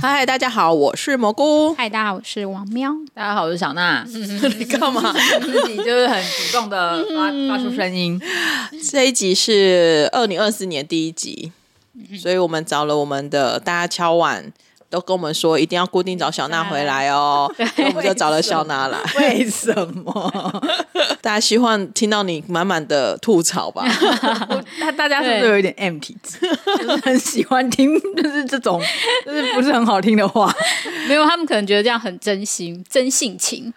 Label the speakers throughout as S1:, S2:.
S1: 嗨，大家好，我是蘑菇。
S2: 嗨，大家好，我是王喵。
S3: 大家好，我是小娜。
S1: 你干嘛？
S3: 自己就是很主动的发发出声音。
S1: 这一集是二零二四年第一集，所以我们找了我们的大家敲碗。都跟我们说一定要固定找小娜回来哦，我们就找了小娜来。
S3: 为什么？
S1: 大家希望听到你满满的吐槽吧？
S3: 那大家是不是有一点 M 体质？就是很喜欢听，就是这种，就是不是很好听的话。
S2: 没有，他们可能觉得这样很真心、真性情。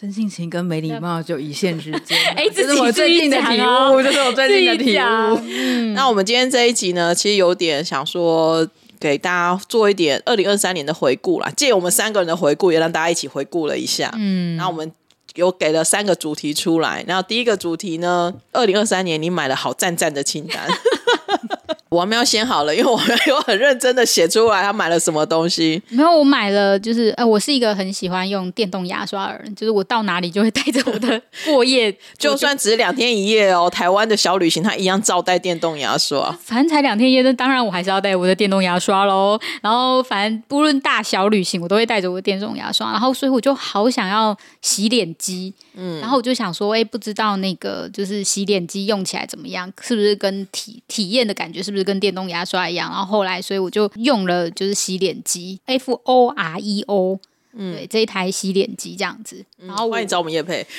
S3: 真性情跟没礼貌就一线之间。
S2: 哎，这
S3: 是我最近的体悟，这是我最近的体悟。
S1: 嗯，那我们今天这一集呢，其实有点想说。给大家做一点二零二三年的回顾啦，借我们三个人的回顾，也让大家一起回顾了一下。嗯，那我们有给了三个主题出来，然后第一个主题呢，二零二三年你买了好赞赞的清单。我们要先好了，因为我们有很认真的写出来他买了什么东西。
S2: 没有，我买了，就是呃，我是一个很喜欢用电动牙刷的人，就是我到哪里就会带着我的 过夜，
S1: 就算只是两天一夜哦，台湾的小旅行他一样照带电动牙刷。
S2: 反 正才两天一夜，那当然我还是要带我的电动牙刷喽。然后反正不论大小旅行，我都会带着我的电动牙刷。然后所以我就好想要洗脸机，嗯，然后我就想说，哎，不知道那个就是洗脸机用起来怎么样，是不是跟体体验的感觉是不是？跟电动牙刷一样，然后后来，所以我就用了就是洗脸机，F O R E O，嗯，对，这一台洗脸机这样子，然后
S1: 欢迎找我们叶配。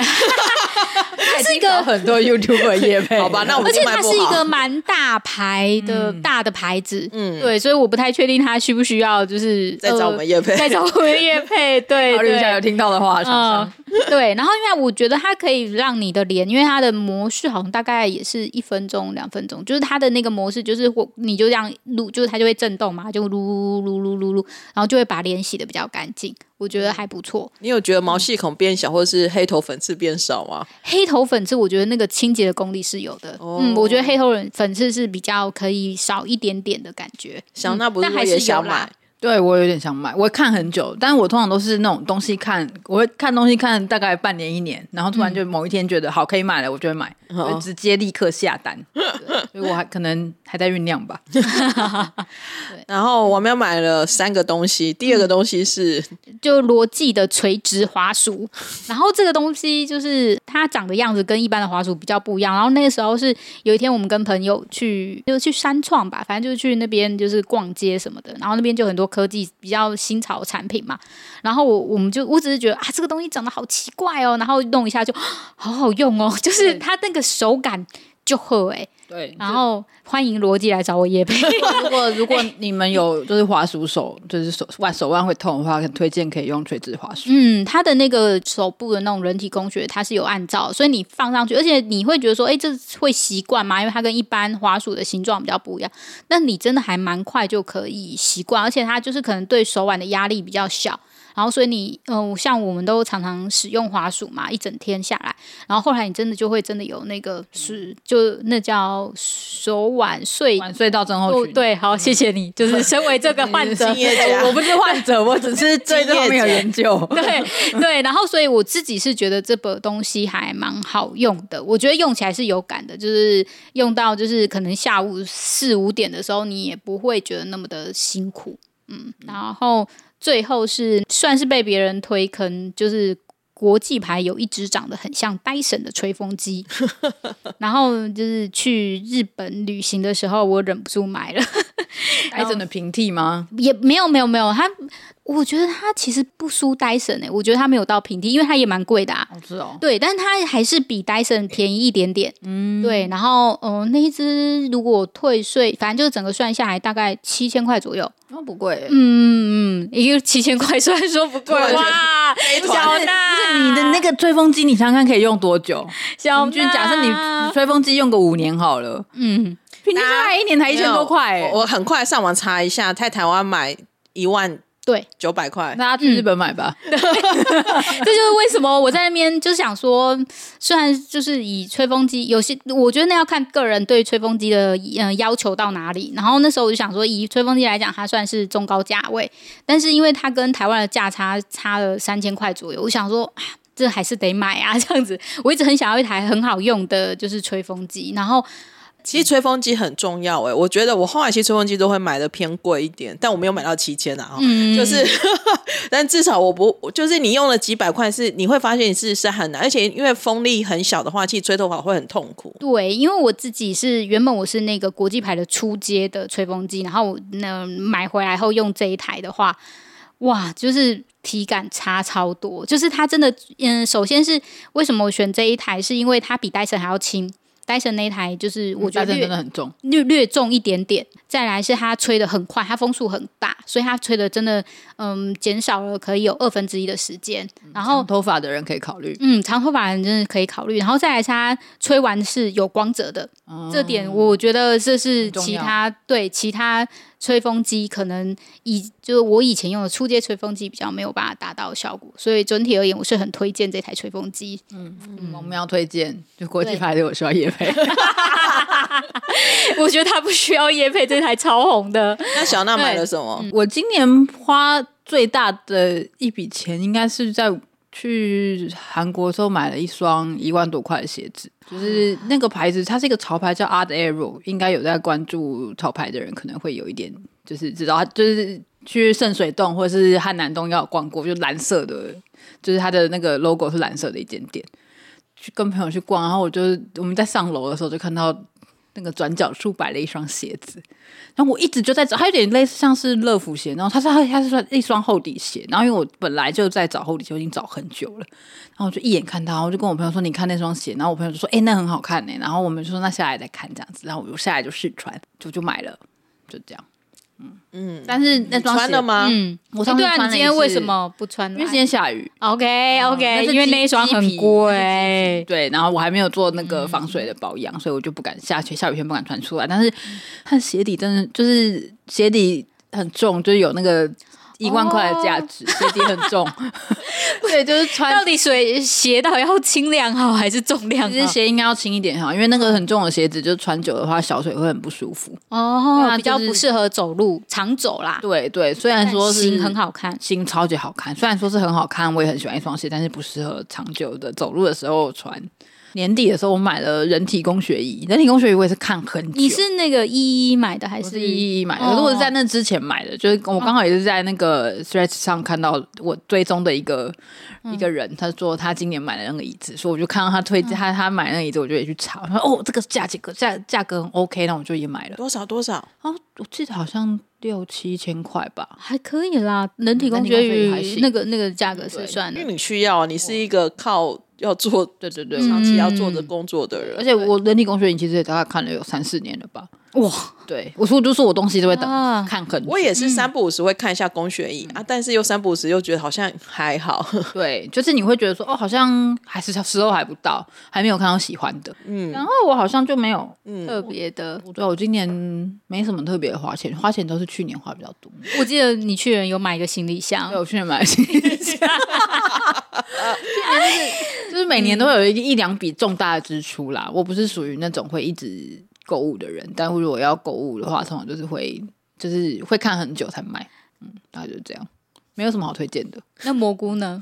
S2: 它是一个
S3: 很多 YouTuber 业配，
S1: 好吧？那我们
S2: 而且它是一个。蛮大牌的大的牌子，嗯，对，所以我不太确定它需不需要，就是
S1: 再找我们叶配，
S2: 再找我们叶配，对，
S3: 考虑一下有听到的话，嗯，
S2: 对。然后因为我觉得它可以让你的脸，因为它的模式好像大概也是一分钟、两分钟，就是它的那个模式，就是我你就这样撸，就是它就会震动嘛，就撸撸撸撸撸，然后就会把脸洗的比较干净。我觉得还不错。
S1: 你有觉得毛细孔变小，或者是黑头粉刺变少吗？
S2: 黑头粉刺，我觉得那个清洁的功力是有的。哦、嗯，我觉得黑头粉刺是比较可以少一点点的感觉。
S1: 想那不是也想买？
S3: 对，我有点想买，我看很久，但是我通常都是那种东西看，我会看东西看大概半年一年，然后突然就某一天觉得好可以买了，我就会买，就直接立刻下单。所以我还可能还在酝酿吧。
S1: 然后我们要买了三个东西，第二个东西是
S2: 就罗技的垂直滑鼠，然后这个东西就是它长的样子跟一般的滑鼠比较不一样。然后那个时候是有一天我们跟朋友去，就是去山创吧，反正就是去那边就是逛街什么的，然后那边就很多。科技比较新潮产品嘛，然后我我们就我只是觉得啊，这个东西长得好奇怪哦，然后弄一下就好好用哦，就是它那个手感就喝哎。
S3: 对，
S2: 然后欢迎罗辑来找我业配。
S3: 如果如果你们有 就是滑鼠手，就是手腕手腕会痛的话，很推荐可以用垂直滑鼠。
S2: 嗯，它的那个手部的那种人体工学，它是有按照，所以你放上去，而且你会觉得说，哎，这会习惯吗？因为它跟一般滑鼠的形状比较不一样。那你真的还蛮快就可以习惯，而且它就是可能对手腕的压力比较小。然后，所以你，嗯、呃，像我们都常常使用滑鼠嘛，一整天下来，然后后来你真的就会真的有那个是，就那叫手腕睡
S3: 晚睡到症候群。
S2: 对，好，谢谢你，就是身为这个 患者，
S3: 我不是患者，我只是对这方面有研究。
S2: 对对，然后所以我自己是觉得这本东西还蛮好用的，我觉得用起来是有感的，就是用到就是可能下午四五点的时候，你也不会觉得那么的辛苦，嗯，然后。最后是算是被别人推坑，就是国际牌有一只长得很像戴森的吹风机，然后就是去日本旅行的时候，我忍不住买了
S3: 戴森的平替吗？
S2: 也没有没有没有，它我觉得它其实不输戴森诶，我觉得它没有到平替，因为它也蛮贵的啊，
S3: 是哦，
S2: 对，但是它还是比 Dyson 便宜一点点，嗯，对，然后嗯、呃，那一只如果退税，反正就是整个算下来大概七千块左右。
S3: 那不贵，
S2: 嗯嗯，一个七千块，虽然说不贵，哇，小娜，
S3: 不是你的那个吹风机，你想想看可以用多久？平均假设你吹风机用个五年好了，嗯，平均下来一年才一千多块。
S1: 我很快上网查一下，在台湾买一万。
S2: 对，
S1: 九百块，
S3: 大家去日本买吧。
S2: 这就是为什么我在那边就想说，虽然就是以吹风机，有些我觉得那要看个人对吹风机的嗯要求到哪里。然后那时候我就想说，以吹风机来讲，它算是中高价位，但是因为它跟台湾的价差差了三千块左右，我想说，这还是得买啊，这样子。我一直很想要一台很好用的，就是吹风机，然后。
S1: 其实吹风机很重要哎，我觉得我后来其实吹风机都会买的偏贵一点，但我没有买到七千啊，嗯、就是，但至少我不就是你用了几百块是你会发现你是是很难，而且因为风力很小的话，其实吹头发会很痛苦。
S2: 对，因为我自己是原本我是那个国际牌的初阶的吹风机，然后我那买回来后用这一台的话，哇，就是体感差超多，就是它真的，嗯，首先是为什么我选这一台，是因为它比戴森还要轻。戴森那一台就是我觉得
S3: 真的很重，
S2: 略略重一点点。再来是它吹的很快，它风速很大，所以它吹的真的嗯减少了可以有二分之一的时间。然后
S3: 长头发的人可以考虑，
S2: 嗯，长头发的人真的可以考虑。然后再来是它吹完是有光泽的，嗯、这点我觉得这是其他对其他吹风机可能以就是我以前用的初阶吹风机比较没有办法达到的效果。所以整体而言，我是很推荐这台吹风机。
S3: 嗯嗯，我们要推荐就国际牌的，我需要叶配。
S2: 我觉得他不需要叶配，这台超红的。
S1: 那小娜买了什么？
S3: 我今年花最大的一笔钱，应该是在去韩国的时候买了一双一万多块的鞋子，就是那个牌子，它是一个潮牌，叫 Art Arrow。应该有在关注潮牌的人，可能会有一点就是知道，就是去圣水洞或者是汉南洞要逛过，就蓝色的，就是它的那个 logo 是蓝色的一间店。去跟朋友去逛，然后我就我们在上楼的时候就看到那个转角处摆了一双鞋子，然后我一直就在找，它有点类似像是乐福鞋，然后它是它是说一双厚底鞋，然后因为我本来就在找厚底鞋，我已经找很久了，然后我就一眼看到，我就跟我朋友说：“你看那双鞋。”然后我朋友就说：“哎、那很好看呢。”然后我们就说：“那下来再看这样子。”然后我就下来就试穿，就就买了，就这样。嗯嗯，但是那双鞋
S1: 穿了吗？
S2: 嗯，我说对啊，你今天为什么不穿？
S3: 因为今天下雨。
S2: OK OK，因为那一双很贵。
S3: 对，然后我还没有做那个防水的保养，所以我就不敢下去，下雨天不敢穿出来。但是它鞋底真的就是鞋底很重，就是有那个。一万块的价值，鞋底很重，对，就是穿。
S2: 到底水鞋到底要轻量好还是重量好？
S3: 其实鞋应该要轻一点哈，因为那个很重的鞋子，就穿久的话，小腿会很不舒服。
S2: 哦，就是、比较不适合走路长走啦。
S3: 对对，虽然说是
S2: 很好看，
S3: 型超级好看。虽然说是很好看，我也很喜欢一双鞋，但是不适合长久的走路的时候穿。年底的时候，我买了人体工学椅。人体工学椅我也是看很久。
S2: 你是那个一一买的还是
S3: 一一买的？可是我是在那之前买的，就是我刚好也是在那个 Stretch 上看到我追踪的一个、嗯、一个人，他说他今年买了那个椅子，所以我就看到他推荐他他买那个椅子，我就也去查，他说哦，这个价格价价格很 OK，那我就也买了。
S1: 多少多少？
S3: 哦，我记得好像六七千块吧，
S2: 还可以啦。人体工学椅那个那个价格是算的，
S1: 因为你需要，你是一个靠。要做对对对，长期要做的工作的人，
S3: 而且我人体工学你其实也大概看了有三四年了吧。哇，对我说就是我东西都会等看很，
S1: 我也是三不五时会看一下工学椅啊，但是又三不五时又觉得好像还好。
S3: 对，就是你会觉得说哦，好像还是时候还不到，还没有看到喜欢的。嗯，然后我好像就没有特别的，对，我今年没什么特别的花钱，花钱都是去年花比较多。
S2: 我记得你去年有买一个行李箱，
S3: 对，我去年买了行李箱。就是就是每年都会有一一两笔重大的支出啦。我不是属于那种会一直购物的人，但如果要购物的话，通常就是会就是会看很久才买。嗯，大概就是这样，没有什么好推荐的。
S2: 那蘑菇呢？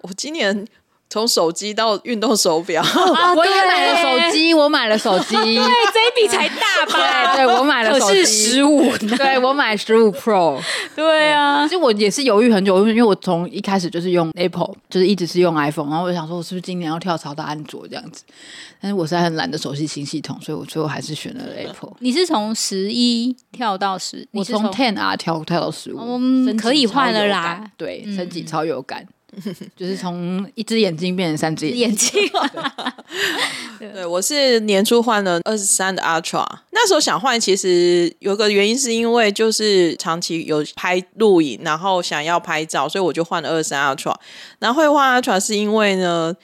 S1: 我今年。从手机到运动手表，
S3: 我也买了手机，我买了手机，对，
S2: 这一笔才大吧？
S3: 对，我买了手机。
S2: 十五，
S3: 对，我买十五 Pro，
S2: 对啊，
S3: 其实我也是犹豫很久，因为我从一开始就是用 Apple，就是一直是用 iPhone，然后我就想说，我是不是今年要跳槽到安卓这样子？但是我实在很懒得熟悉新系统，所以我最后还是选了 Apple。
S2: 你是从十一跳到十，
S3: 我从 Ten R 跳跳到十五，
S2: 嗯，可以换了啦，
S3: 对，升级超有感。就是从一只眼睛变成三只眼睛。
S1: 对，我是年初换了二十三的 Ultra，那时候想换，其实有个原因是因为就是长期有拍录影，然后想要拍照，所以我就换了二十三 Ultra。然后会换 Ultra 是因为呢，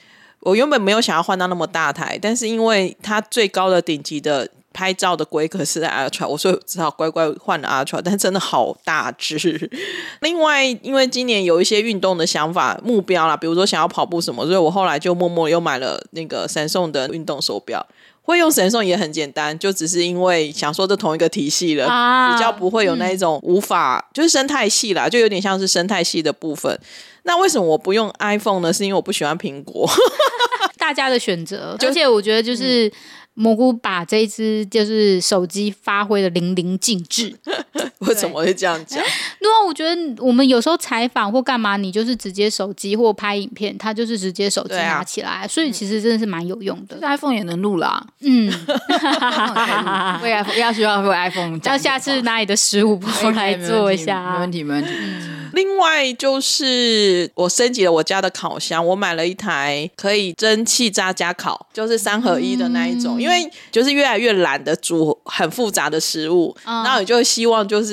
S1: 我原本没有想要换到那么大台，但是因为它最高的顶级的。拍照的规格是在 Ultra，我说只好乖乖换了 Ultra，但真的好大只。另外，因为今年有一些运动的想法目标啦，比如说想要跑步什么，所以我后来就默默又买了那个神送的运动手表。会用神送也很简单，就只是因为想说这同一个体系了，啊、比较不会有那一种无法，嗯、就是生态系啦，就有点像是生态系的部分。那为什么我不用 iPhone 呢？是因为我不喜欢苹果。
S2: 大家的选择，而且我觉得就是。蘑菇把这一只就是手机发挥的淋漓尽致。
S1: 为什么会这样讲？
S2: 因为我觉得我们有时候采访或干嘛，你就是直接手机或拍影片，他就是直接手机拿起来，啊、所以其实真的是蛮有用的。
S3: iPhone 也能录啦，
S2: 嗯，
S3: 为 iPhone 要需要为 iPhone，
S2: 要下次拿你的十五 Pro 来做一下，
S3: 没问题，没问题。
S1: 另外就是我升级了我家的烤箱，我买了一台可以蒸汽炸加烤，就是三合一的那一种，嗯、因为就是越来越懒得煮很复杂的食物，嗯、然后你就希望就是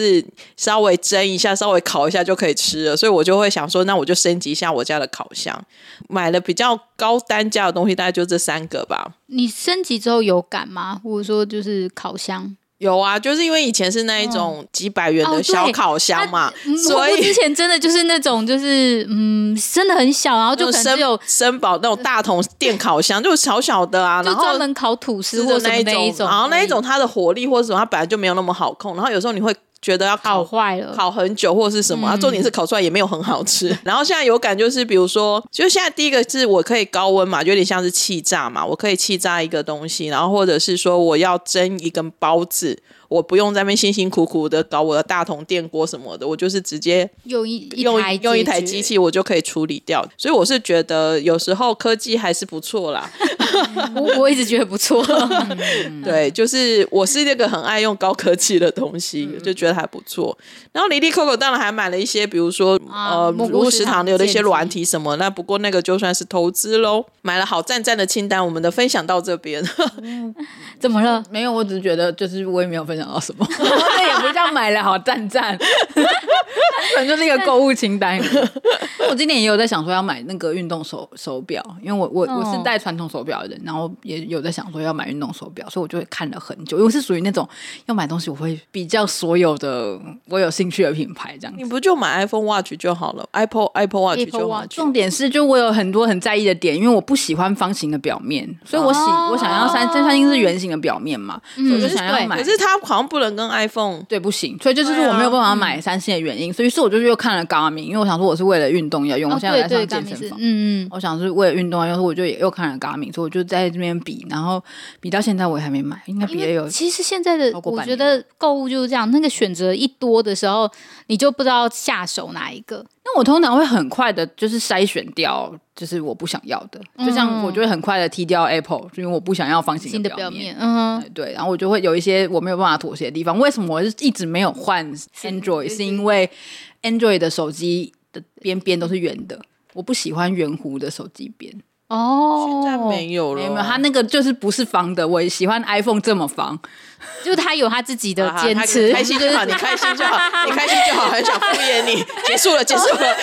S1: 稍微蒸一下，稍微烤一下就可以吃了，所以我就会想说，那我就升级一下我家的烤箱，买了比较高单价的东西，大概就这三个吧。
S2: 你升级之后有感吗？或者说就是烤箱？
S1: 有啊，就是因为以前是那一种几百元的小烤箱嘛，哦哦、所以
S2: 之前真的就是那种就是嗯，真的很小，然后就可能有
S1: 森宝那种大桶电烤箱，就小小的啊，然后
S2: 专门烤吐司或那一种，
S1: 然后那一种它的火力或者什么，它本来就没有那么好控，然后有时候你会。觉得要烤
S2: 坏了，
S1: 烤很久或者是什么，嗯、重点是烤出来也没有很好吃。然后现在有感就是，比如说，就现在第一个是我可以高温嘛，就有点像是气炸嘛，我可以气炸一个东西，然后或者是说我要蒸一根包子。我不用在那边辛辛苦苦的搞我的大同电锅什么的，我就是直接用一用用一台机器，我就可以处理掉。所以我是觉得有时候科技还是不错啦。
S2: 我我一直觉得不错。
S1: 对，就是我是那个很爱用高科技的东西，就觉得还不错。然后哩哩扣扣当然还买了一些，比如说呃，蘑菇食堂的有的一些软体什么。那不过那个就算是投资喽。买了好赞赞的清单，我们的分享到这边。
S2: 怎么了？
S3: 没有，我只是觉得就是我也没有分享。想到什么？那也不叫买了好赞赞，可能 就是一个购物清单。我今年也有在想说要买那个运动手手表，因为我我我是戴传统手表的人，然后也有在想说要买运动手表，所以我就会看了很久。因为我是属于那种要买东西我会比较所有的我有兴趣的品牌这样。
S1: 你不就买 iPhone Watch 就好了？Apple Apple Watch 就好。
S3: 重点是就我有很多很在意的点，因为我不喜欢方形的表面，所以我喜我想要三三星是圆形的表面嘛，所以我就想要买。
S1: 可是它。好像不能跟 iPhone
S3: 对，不行，所以这就是我没有办法买三星的原因。所以是我就又看了 Garmin，因为我想说我是为了运动要用，我现在来上健身房，嗯嗯，我想是为了运动要用，我就也又看了 Garmin，所以我就在这边比，然后比到现在我也还没买，应该比也有。
S2: 其实现在的我觉得购物就是这样，那个选择一多的时候，你就不知道下手哪一个。
S3: 那我通常会很快的，就是筛选掉，就是我不想要的。就像我就会很快的踢掉 Apple，因为我不想要方形的表面。嗯，对。然后我就会有一些我没有办法妥协的地方。为什么我是一直没有换 Android？是因为 Android 的手机的边边都是圆的，我不喜欢圆弧的手机边。
S2: 哦，
S1: 现在没有了，
S3: 没有，它那个就是不是方的。我喜欢 iPhone 这么方，
S2: 就他有他自己的坚持，
S1: 开心就好，你开心就好，你开心就好，很想 敷衍你，结束了，结束了。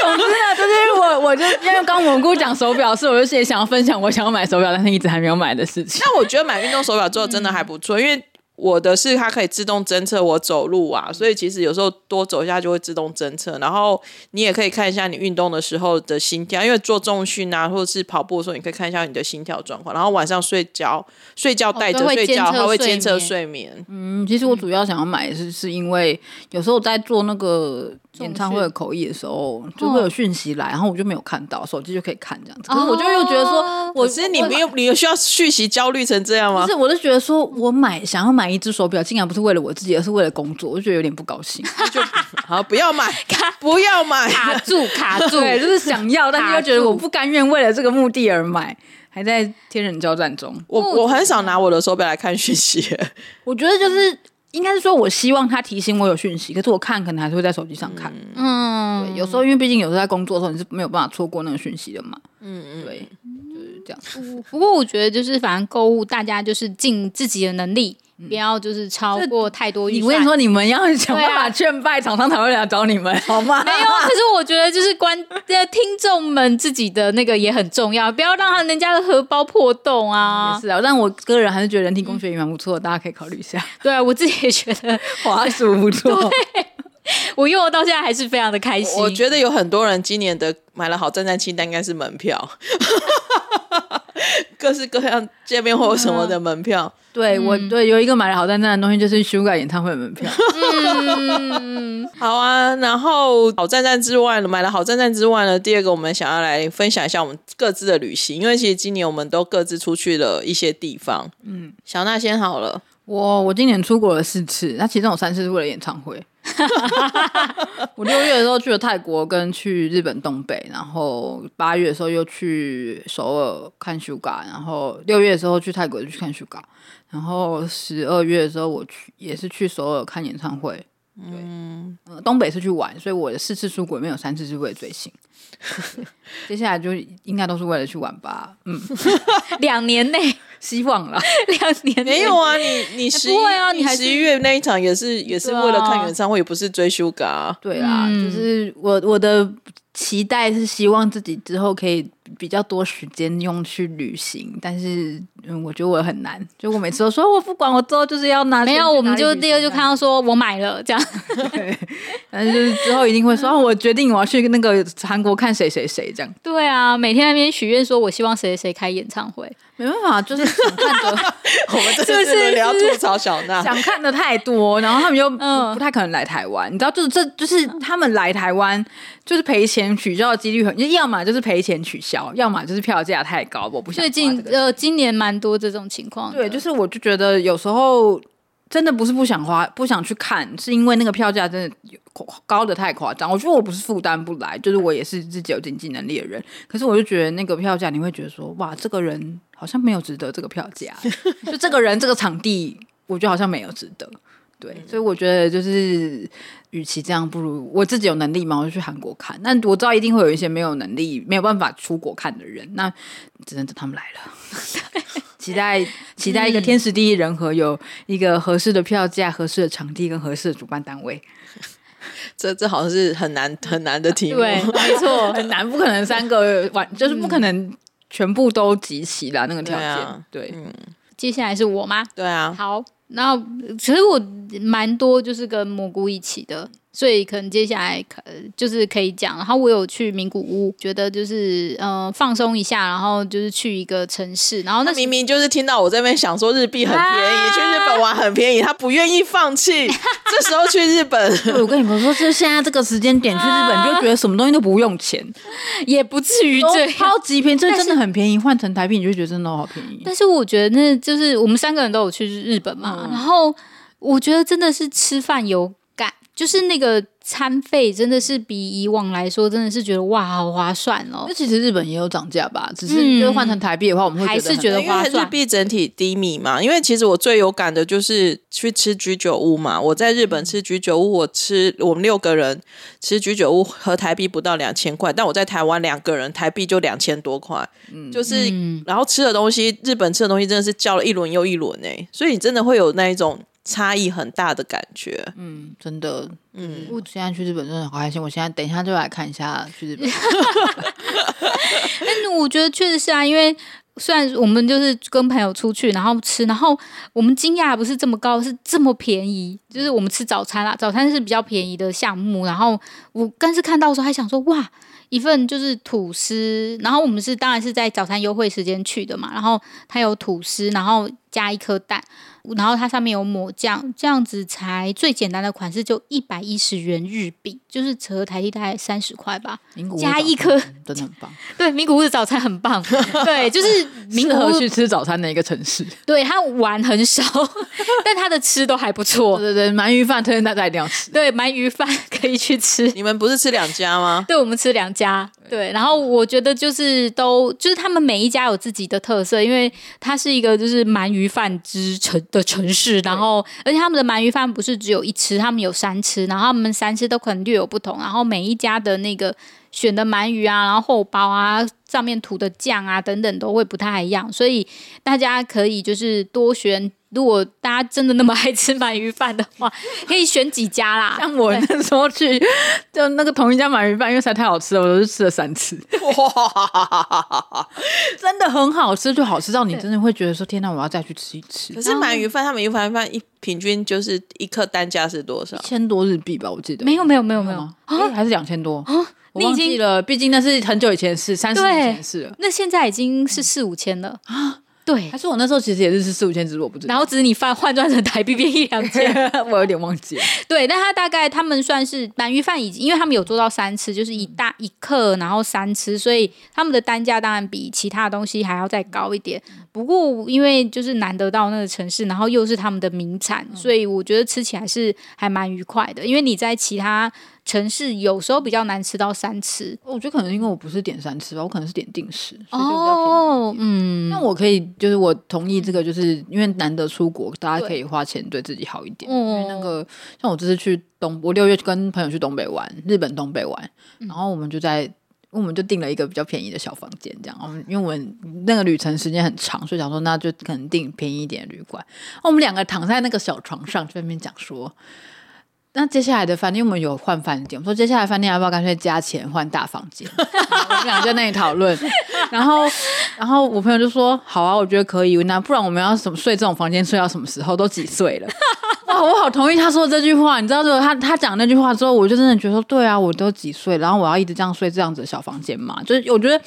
S3: 总之啊，就是我，我就因为刚蘑菇讲手表，是我就也想要分享我想要买手表，但是一直还没有买的事情。
S1: 那我觉得买运动手表之后真的还不错，因为。我的是它可以自动侦测我走路啊，所以其实有时候多走一下就会自动侦测。然后你也可以看一下你运动的时候的心跳，因为做重训啊或者是跑步的时候，你可以看一下你的心跳状况。然后晚上睡觉睡觉带着睡觉，它会监测睡眠。
S3: 嗯，其实我主要想要买是是因为有时候在做那个。演唱会的口译的时候，就会有讯息来，然后我就没有看到，手机就可以看这样子。可是我就又觉得说，我
S1: 其实你没有，你有需要讯息焦虑成这样吗？
S3: 不是，我就觉得说我买想要买一只手表，竟然不是为了我自己，而是为了工作，我就觉得有点不高兴。
S1: 就 好，不要买，卡不要买，
S2: 卡 住，卡住，
S3: 对，就是想要，但是又觉得我不甘愿为了这个目的而买，还在天人交战中。
S1: 我我很少拿我的手表来看讯息，
S3: 我觉得就是。应该是说，我希望他提醒我有讯息，可是我看可能还是会在手机上看。嗯，对，有时候因为毕竟有时候在工作的时候，你是没有办法错过那个讯息的嘛。嗯嗯，对，就是这样。
S2: 不过我觉得就是反正购物，大家就是尽自己的能力。不要就是超过太多预算。
S3: 我跟你说，你们要想办法劝败厂商才会来找你们，好吗？
S2: 没有，可是我觉得就是观的听众们自己的那个也很重要，不要让人家的荷包破洞啊。
S3: 是啊，但我个人还是觉得人体工学也蛮不错的，大家可以考虑一下。
S2: 对啊，我自己也觉得
S3: 滑鼠不错。
S2: 对，我用到现在还是非常的开心。
S1: 我觉得有很多人今年的买了好赞赞清单，应该是门票。各式各样见面会什么的门票，
S3: 对我对有一个买了好站站的东西，就是 Suga 演唱会门票。嗯，
S1: 好啊，然后好站站之外，买了好站站之外呢，第二个我们想要来分享一下我们各自的旅行，因为其实今年我们都各自出去了一些地方。嗯，小娜先好了，
S3: 我我今年出国了四次，那其中有三次是为了演唱会。我六月的时候去了泰国，跟去日本东北，然后八月的时候又去首尔看 Sugar，然后六月的时候去泰国就去看 Sugar，然后十二月的时候我去也是去首尔看演唱会。嗯，东北是去玩，所以我的四次出国里面有三次是为了追星。接下来就应该都是为了去玩吧。嗯，
S2: 两年内
S3: 希望了，
S2: 两年
S1: 没有啊？你你十一、欸、啊？你十一月那一场也是也是为了看演唱会，也不是追 Suga。
S3: 对啊，嗯、就是我我的。期待是希望自己之后可以比较多时间用去旅行，但是嗯，我觉得我很难。就我每次都说我不管，我之后就是要拿。
S2: 没有，我们就第二就看到说我买了这样。
S3: 对，但是就是之后一定会说，哦，我决定我要去那个韩国看谁谁谁这样。
S2: 对啊，每天在那边许愿说我希望谁谁谁开演唱会。
S3: 没办法，就是想看的。
S1: 我们这次轮流吐槽小娜，
S3: 想看的太多，然后他们又不太可能来台湾。嗯、你知道，就是这就是他们来台湾，就是赔钱取消的几率很，要么就是赔钱取消，要么就是票价太高。我不想。
S2: 最近呃，今年蛮多这种情况。
S3: 对，就是我就觉得有时候。真的不是不想花，不想去看，是因为那个票价真的高的太夸张。我觉得我不是负担不来，就是我也是自己有经济能力的人。可是我就觉得那个票价，你会觉得说，哇，这个人好像没有值得这个票价。就这个人这个场地，我觉得好像没有值得。对，所以我觉得就是，与其这样，不如我自己有能力嘛，我就去韩国看。那我知道一定会有一些没有能力、没有办法出国看的人，那只能等他们来了。期待期待一个天时地利人和，有一个合适的票价、合适的场地跟合适的主办单位。
S1: 这这好像是很难很难的题目，
S3: 对，没错，很难，不可能三个完，就是不可能全部都集齐了那个条件。对，啊、对，嗯，
S2: 接下来是我吗？
S1: 对啊，
S2: 好，那其实我蛮多就是跟蘑菇一起的。所以可能接下来可就是可以讲，然后我有去名古屋，觉得就是呃放松一下，然后就是去一个城市，然后那
S1: 明明就是听到我这边想说日币很便宜，啊、去日本玩很便宜，他不愿意放弃，这时候去日本，
S3: 我跟你们说，就现在这个时间点去日本，就觉得什么东西都不用钱，
S2: 也不至于这
S3: 超级便宜，这真的很便宜，换成台币你就觉得真的好便宜。
S2: 但是我觉得那就是我们三个人都有去日本嘛，嗯、然后我觉得真的是吃饭有。就是那个餐费真的是比以往来说，真的是觉得哇，好划算哦。
S3: 那其实日本也有涨价吧，只是就是换成台币的话，我们会
S2: 还是觉得划算。
S1: 日币整体低迷嘛，因为其实我最有感的就是去吃居酒屋嘛。我在日本吃居酒屋，我吃我们六个人吃居酒屋，合台币不到两千块，但我在台湾两个人台币就两千多块。嗯，就是然后吃的东西，日本吃的东西真的是叫了一轮又一轮哎，所以你真的会有那一种。差异很大的感觉，
S3: 嗯，真的，嗯，我现在去日本真的好开心。我现在等一下就来看一下去日本。
S2: 但我觉得确实是啊，因为虽然我们就是跟朋友出去，然后吃，然后我们惊讶不是这么高，是这么便宜。就是我们吃早餐啦，早餐是比较便宜的项目。然后我但是看到的时候还想说，哇，一份就是吐司，然后我们是当然是在早餐优惠时间去的嘛，然后它有吐司，然后加一颗蛋。然后它上面有抹酱，这样子才最简单的款式就一百一十元日币，就是折合台币大概三十块吧。加一颗
S3: 真的很棒，
S2: 对，名古屋的早餐很棒，对，就是
S3: 适合去吃早餐的一个城市。
S2: 对，它玩很少，但它的吃都还不错。
S3: 对对对，鳗鱼饭推荐大家一定要吃。
S2: 对，鳗鱼饭可以去吃。
S1: 你们不是吃两家吗？
S2: 对，我们吃两家。对，然后我觉得就是都就是他们每一家有自己的特色，因为它是一个就是鳗鱼饭之城的城市，然后而且他们的鳗鱼饭不是只有一吃，他们有三吃，然后他们三吃都可能略有不同，然后每一家的那个选的鳗鱼啊，然后厚包啊，上面涂的酱啊等等都会不太一样，所以大家可以就是多选。如果大家真的那么爱吃鳗鱼饭的话，可以选几家啦。
S3: 像我那时候去，就那个同一家鳗鱼饭，因为实在太好吃了，我都是吃了三次。哇，真的很好吃，就好吃到你真的会觉得说：“天哪，我要再去吃一次。”
S1: 可是鳗鱼饭，他们一碗饭一平均就是一克单价是多少？
S3: 一千多日币吧，我记得。
S2: 没有，没有，没有，没有，
S3: 啊，还是两千多啊？我忘记了，毕竟那是很久以前的事，三十年前的事了。
S2: 那现在已经是四五千了啊。对，
S3: 还是我那时候其实也是四五千，只是我不知道。
S2: 然后只是你换换算成台币变一两千，
S3: 我有点忘记了。
S2: 对，但他大概他们算是鳗鱼饭已经，因为他们有做到三吃，就是一大一克，然后三吃，所以他们的单价当然比其他东西还要再高一点。不过因为就是难得到那个城市，然后又是他们的名产，所以我觉得吃起来是还蛮愉快的。因为你在其他。城市有时候比较难吃到三吃，
S3: 我觉得可能因为我不是点三吃吧，我可能是点定时，所以就比较便宜。哦，嗯，那我可以就是我同意这个，就是因为难得出国，大家可以花钱对自己好一点。因为那个像我这次去东，我六月跟朋友去东北玩，日本东北玩，然后我们就在我们就订了一个比较便宜的小房间，这样。我们因为我们那个旅程时间很长，所以想说那就可能订便宜一点的旅馆。我们两个躺在那个小床上，就在那边讲说。那接下来的饭店，我们有换饭店。我说接下来饭店要不要干脆加钱换大房间？我们俩在那里讨论。然后，然后我朋友就说：“好啊，我觉得可以。那不然我们要什么睡这种房间睡到什么时候？都几岁了？” 哇，我好同意他说的这句话。你知道，就他他讲那句话之后，我就真的觉得说，对啊，我都几岁，然后我要一直这样睡这样子的小房间嘛？就是我觉得，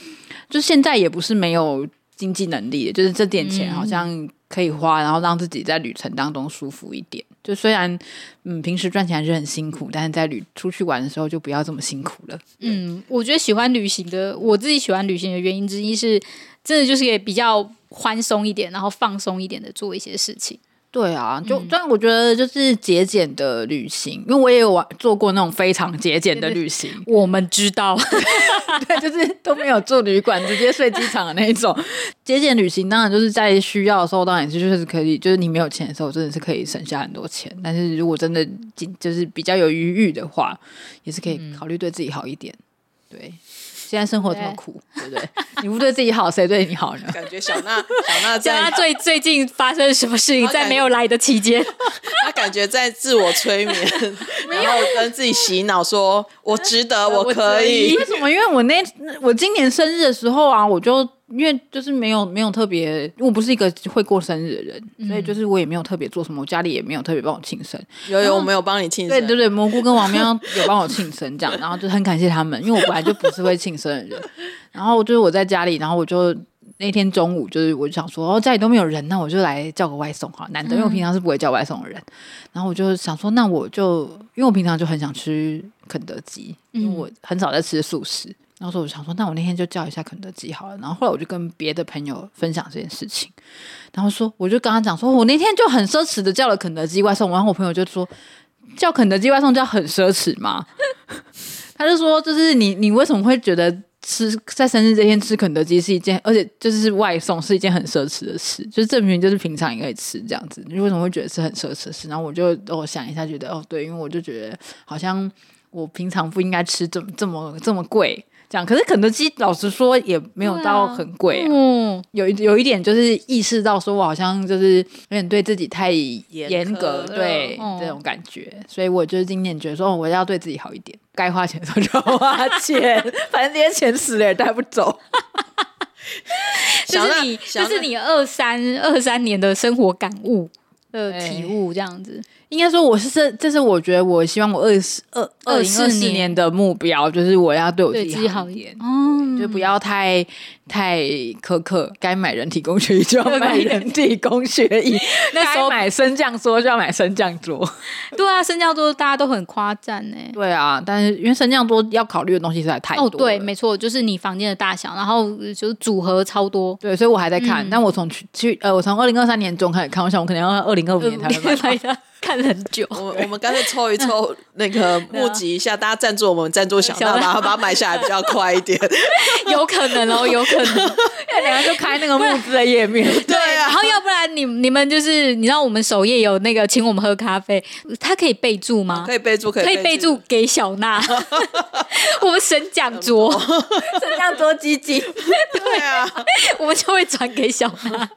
S3: 就现在也不是没有经济能力，就是这点钱好像可以花，然后让自己在旅程当中舒服一点。就虽然，嗯，平时赚钱还是很辛苦，但是在旅出去玩的时候就不要这么辛苦了。
S2: 嗯，我觉得喜欢旅行的，我自己喜欢旅行的原因之一是，真的就是也比较宽松一点，然后放松一点的做一些事情。
S3: 对啊，就但我觉得就是节俭的旅行，因为我也有玩做过那种非常节俭的旅行。
S2: 我们知道，
S3: 对，就是都没有住旅馆，直接睡机场的那一种节俭旅行。当然就是在需要的时候，当然是就是可以，就是你没有钱的时候，真的是可以省下很多钱。但是如果真的就是比较有余裕的话，也是可以考虑对自己好一点。对。现在生活这么苦，对，对不对？你不对自己好，谁对你好呢？
S1: 感觉小娜，小娜 在，
S2: 小娜最最近发生什么事情？在没有来的期间，
S1: 她感觉在自我催眠，然后跟自己洗脑说：“我值得，我可以。”
S3: 为什么？因为我那我今年生日的时候啊，我就。因为就是没有没有特别，因为我不是一个会过生日的人，嗯、所以就是我也没有特别做什么，我家里也没有特别帮我庆生。
S1: 有有，我没有帮你庆生。
S3: 对对对，蘑菇跟王喵有帮我庆生，这样，然后就很感谢他们，因为我本来就不是会庆生的人。然后就是我在家里，然后我就那天中午就是我就想说，哦，家里都没有人，那我就来叫个外送哈，难得，因为我平常是不会叫外送的人。嗯、然后我就想说，那我就因为我平常就很想吃肯德基，因为我很少在吃素食。然后说，我想说，那我那天就叫一下肯德基好了。然后后来我就跟别的朋友分享这件事情，然后说，我就跟他讲说，我那天就很奢侈的叫了肯德基外送。然后我朋友就说，叫肯德基外送叫很奢侈吗？他就说，就是你，你为什么会觉得吃在生日这天吃肯德基是一件，而且就是外送是一件很奢侈的事？就是证明就是平常也可以吃这样子，你为什么会觉得是很奢侈的事？然后我就我想一下，觉得哦，对，因为我就觉得好像我平常不应该吃这么这么这么贵。讲，可是肯德基老实说也没有到很贵，啊，嗯，有有一点就是意识到说我好像就是有点对自己太严格，对、嗯、这种感觉，所以我就是今年觉得说我要对自己好一点，该花钱的时候就要花钱，反正这些钱死了也带不走。
S2: 就是你，就是你二三二三年的生活感悟的体悟这样子。
S3: 应该说，我是这，这是我觉得，我希望我二十二二四年的目标，就是我要对我自己好一点，嗯，就不要太。太苛刻，该买人体工学椅就要买人体工学椅。那时候买升降桌就要买升降桌。
S2: 对啊，升降桌大家都很夸赞呢。
S3: 对啊，但是因为升降桌要考虑的东西实在太多。哦，
S2: 对，没错，就是你房间的大小，然后就是组合超多。
S3: 对，所以我还在看。嗯、但我从去去呃，我从二零二三年中开始看，我想我可能要二零二五年才能买。
S2: 看了很久。
S1: 我我们干脆抽一抽，那个 募集一下，大家赞助我们，赞助小娜，然 后把它买下来比较快一点。
S2: 有可能哦，有可能。
S3: 要等下就开那个募资的页面，
S2: 对啊，然后要不然你你们就是你知道我们首页有那个请我们喝咖啡，他可以备注吗？
S1: 可以备注，可
S2: 以可以备注给小娜，我们省讲桌，
S3: 省讲桌基金，
S1: 对啊，
S2: 我们就会转给小娜。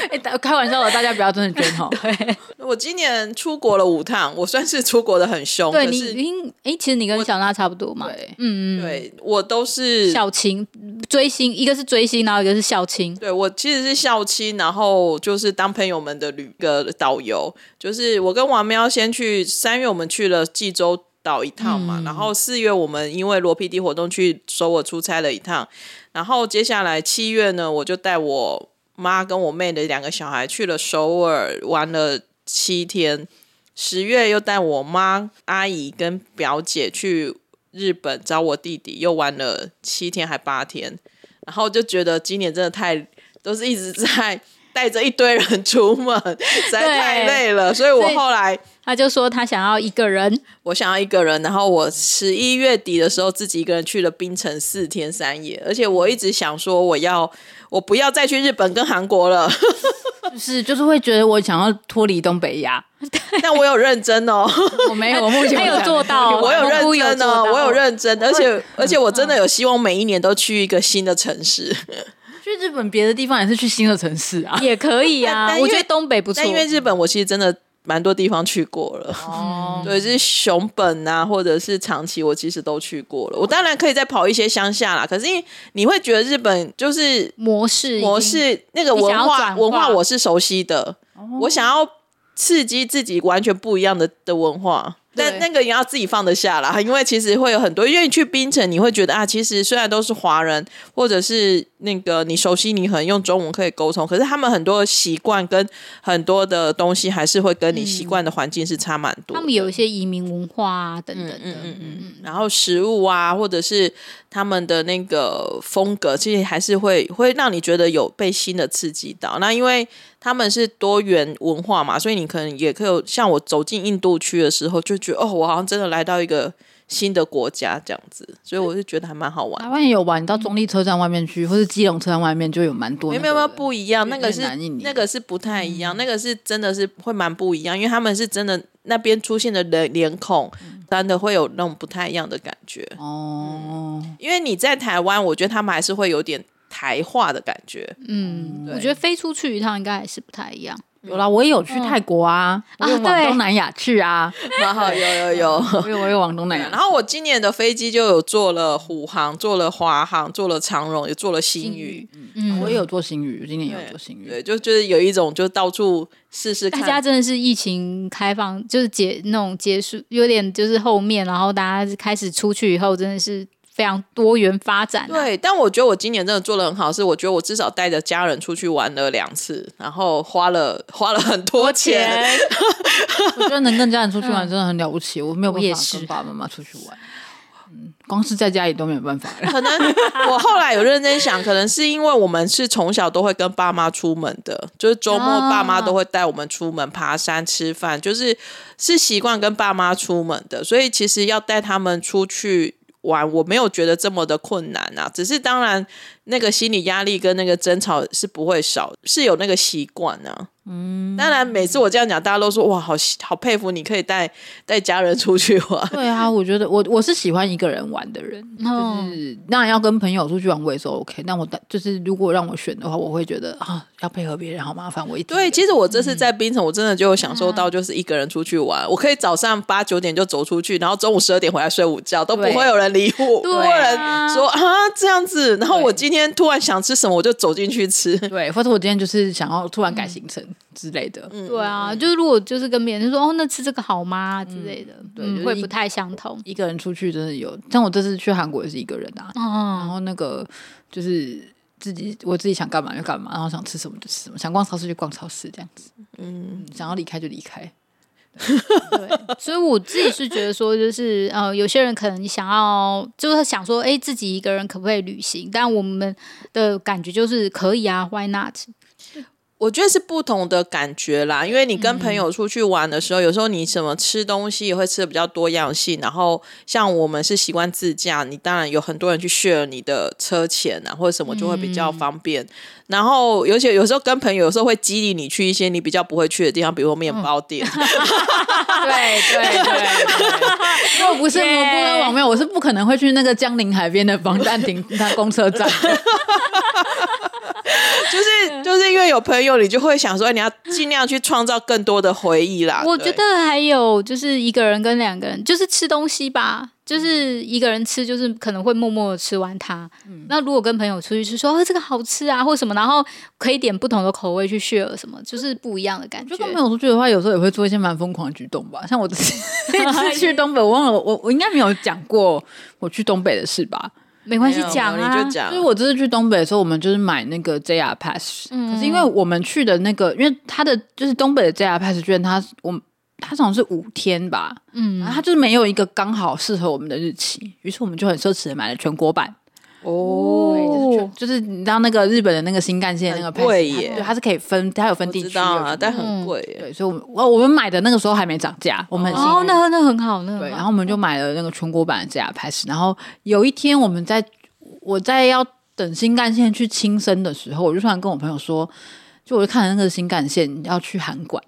S3: 哎，开玩笑的，大家不要真的捐哈。
S2: 对，
S1: 我今年出国了五趟，我算是出国的很凶。
S2: 对你，哎，其实你跟小娜差不多嘛。
S1: 对，嗯嗯，对我都是
S2: 小青追星，一个是追星，然后一个是校青。
S1: 对我其实是校青，然后就是当朋友们的旅个导游。就是我跟王喵先去三月，我们去了济州岛一趟嘛，嗯、然后四月我们因为罗 PD 活动去首尔出差了一趟，然后接下来七月呢，我就带我。妈跟我妹的两个小孩去了首尔玩了七天，十月又带我妈、阿姨跟表姐去日本找我弟弟，又玩了七天还八天，然后就觉得今年真的太都是一直在。带着一堆人出门，实在太累了，所以我后来
S2: 他就说他想要一个人，
S1: 我想要一个人，然后我十一月底的时候自己一个人去了冰城四天三夜，而且我一直想说我要我不要再去日本跟韩国了，
S3: 就 是就是会觉得我想要脱离东北亚，
S1: 但我有认真哦，
S3: 我没有，我目前
S2: 没有做到，
S1: 我有认真哦，我有认真，而且而且我真的有希望每一年都去一个新的城市。
S3: 去日本别的地方也是去新的城市啊，
S2: 也可以啊。我觉得东北不错，
S1: 因为日本我其实真的蛮多地方去过了。哦，对，就是熊本啊，或者是长崎，我其实都去过了。我当然可以再跑一些乡下啦，可是因为你会觉得日本就是
S2: 模式
S1: 模式那个文化文化我是熟悉的，我想要刺激自己完全不一样的的文化。但那个也要自己放得下啦，因为其实会有很多，因为你去槟城，你会觉得啊，其实虽然都是华人，或者是那个你熟悉，你可能用中文可以沟通，可是他们很多习惯跟很多的东西，还是会跟你习惯的环境是差蛮多，嗯。他
S2: 们有一些移民文化啊，等等的，嗯
S1: 嗯嗯嗯，然后食物啊，或者是他们的那个风格，其实还是会会让你觉得有被新的刺激到。那因为。他们是多元文化嘛，所以你可能也可以像我走进印度区的时候，就觉得哦，我好像真的来到一个新的国家这样子，所以我就觉得还蛮好玩。
S3: 台湾也有玩，你到中立车站外面去，或是基隆车站外面就有蛮多。
S1: 没有没有不一样，那个是那个是不太一样，嗯、那个是真的是会蛮不一样，因为他们是真的那边出现的人脸孔，真的会有那种不太一样的感觉哦、嗯。因为你在台湾，我觉得他们还是会有点。台化的感觉，
S2: 嗯，我觉得飞出去一趟应该还是不太一样。
S3: 有啦，我也有去泰国啊，我有往东南亚去啊，
S1: 然后有有有，
S3: 我有我有往东南亚。
S1: 然后我今年的飞机就有坐了虎航，坐了华航，坐了长荣，也坐了新宇。
S3: 嗯，我也有坐新宇，今年也有坐新宇。
S1: 对，就就是有一种就到处试试看。
S2: 大家真的是疫情开放，就是结那种结束，有点就是后面，然后大家开始出去以后，真的是。非常多元发展，啊，
S1: 对，但我觉得我今年真的做的很好，是我觉得我至少带着家人出去玩了两次，然后花了花了很多钱。
S3: 我觉得能跟家人出去玩真的很了不起，嗯、我没有办法跟爸爸妈妈出去玩，嗯，光是在家里都没有办法。
S1: 可能 我后来有认真想，可能是因为我们是从小都会跟爸妈出门的，就是周末爸妈都会带我们出门爬山吃饭，就是是习惯跟爸妈出门的，所以其实要带他们出去。玩我没有觉得这么的困难啊，只是当然那个心理压力跟那个争吵是不会少，是有那个习惯呢。嗯，当然，每次我这样讲，大家都说哇，好好佩服你可以带 带家人出去玩。
S3: 对啊，我觉得我我是喜欢一个人玩的人，就是当然要跟朋友出去玩，我也说 OK。那我就是如果让我选的话，我会觉得啊，要配合别人好麻烦。我一
S1: 对，其实我这次在槟城，我真的就有享受到，就是一个人出去玩，我可以早上八九点就走出去，然后中午十二点回来睡午觉，都不会有人理我，不会有人说啊这样子。然后我今天突然想吃什么，我就走进去吃。
S3: 对，或者我今天就是想要突然改行程。之类的，
S2: 嗯，对啊，就是如果就是跟别人说哦，那吃这个好吗之类的，对，嗯、会不太相同。
S3: 一个人出去真的有，像我这次去韩国也是一个人啊，哦、然后那个就是自己我自己想干嘛就干嘛，然后想吃什么就吃什么，想逛超市就逛超市这样子，嗯，想要离开就离开。
S2: 对，所以我自己是觉得说，就是呃，有些人可能想要就是想说，哎，自己一个人可不可以旅行？但我们的感觉就是可以啊，Why not？
S1: 我觉得是不同的感觉啦，因为你跟朋友出去玩的时候，嗯、有时候你什么吃东西也会吃的比较多样性。然后像我们是习惯自驾，你当然有很多人去 share 你的车钱啊，或者什么就会比较方便。嗯、然后而且有时候跟朋友有时候会激励你去一些你比较不会去的地方，比如说面包店。
S2: 嗯、对对 对，
S3: 如果不是蘑菇跟网妹，我是不可能会去那个江陵海边的防弹亭那公车站。
S1: 就是就是因为有朋友，你就会想说，你要尽量去创造更多的回忆啦。
S2: 我觉得还有就是一个人跟两个人，就是吃东西吧，就是一个人吃，就是可能会默默的吃完它。嗯、那如果跟朋友出去吃，说哦这个好吃啊，或什么，然后可以点不同的口味去 share 什么，就是不一样的感觉。
S3: 就跟朋友出去的话，有时候也会做一些蛮疯狂的举动吧。像我这次 去东北，我忘了我我应该没有讲过我去东北的事吧。
S2: 没关系，讲啊，
S1: 你就讲。
S3: 所以我这次去东北的时候，我们就是买那个 JR Pass，、嗯、可是因为我们去的那个，因为它的就是东北的 JR Pass 券，它我们它好像是五天吧，嗯，它就是没有一个刚好适合我们的日期，于是我们就很奢侈的买了全国版。
S1: 哦，
S3: 就是就是你知道那个日本的那个新干线那个
S1: 贵耶，
S3: 对，它是可以分，它有分地区
S1: 啊，但很贵耶。
S3: 对，所以我们我我们买的那个时候还没涨价，我们很
S2: 哦，那那很好，那
S3: 对，然后我们就买了那个全国版的 JR Pass，然后有一天我们在我在要等新干线去轻生的时候，我就突然跟我朋友说，就我就看了那个新干线要去韩馆。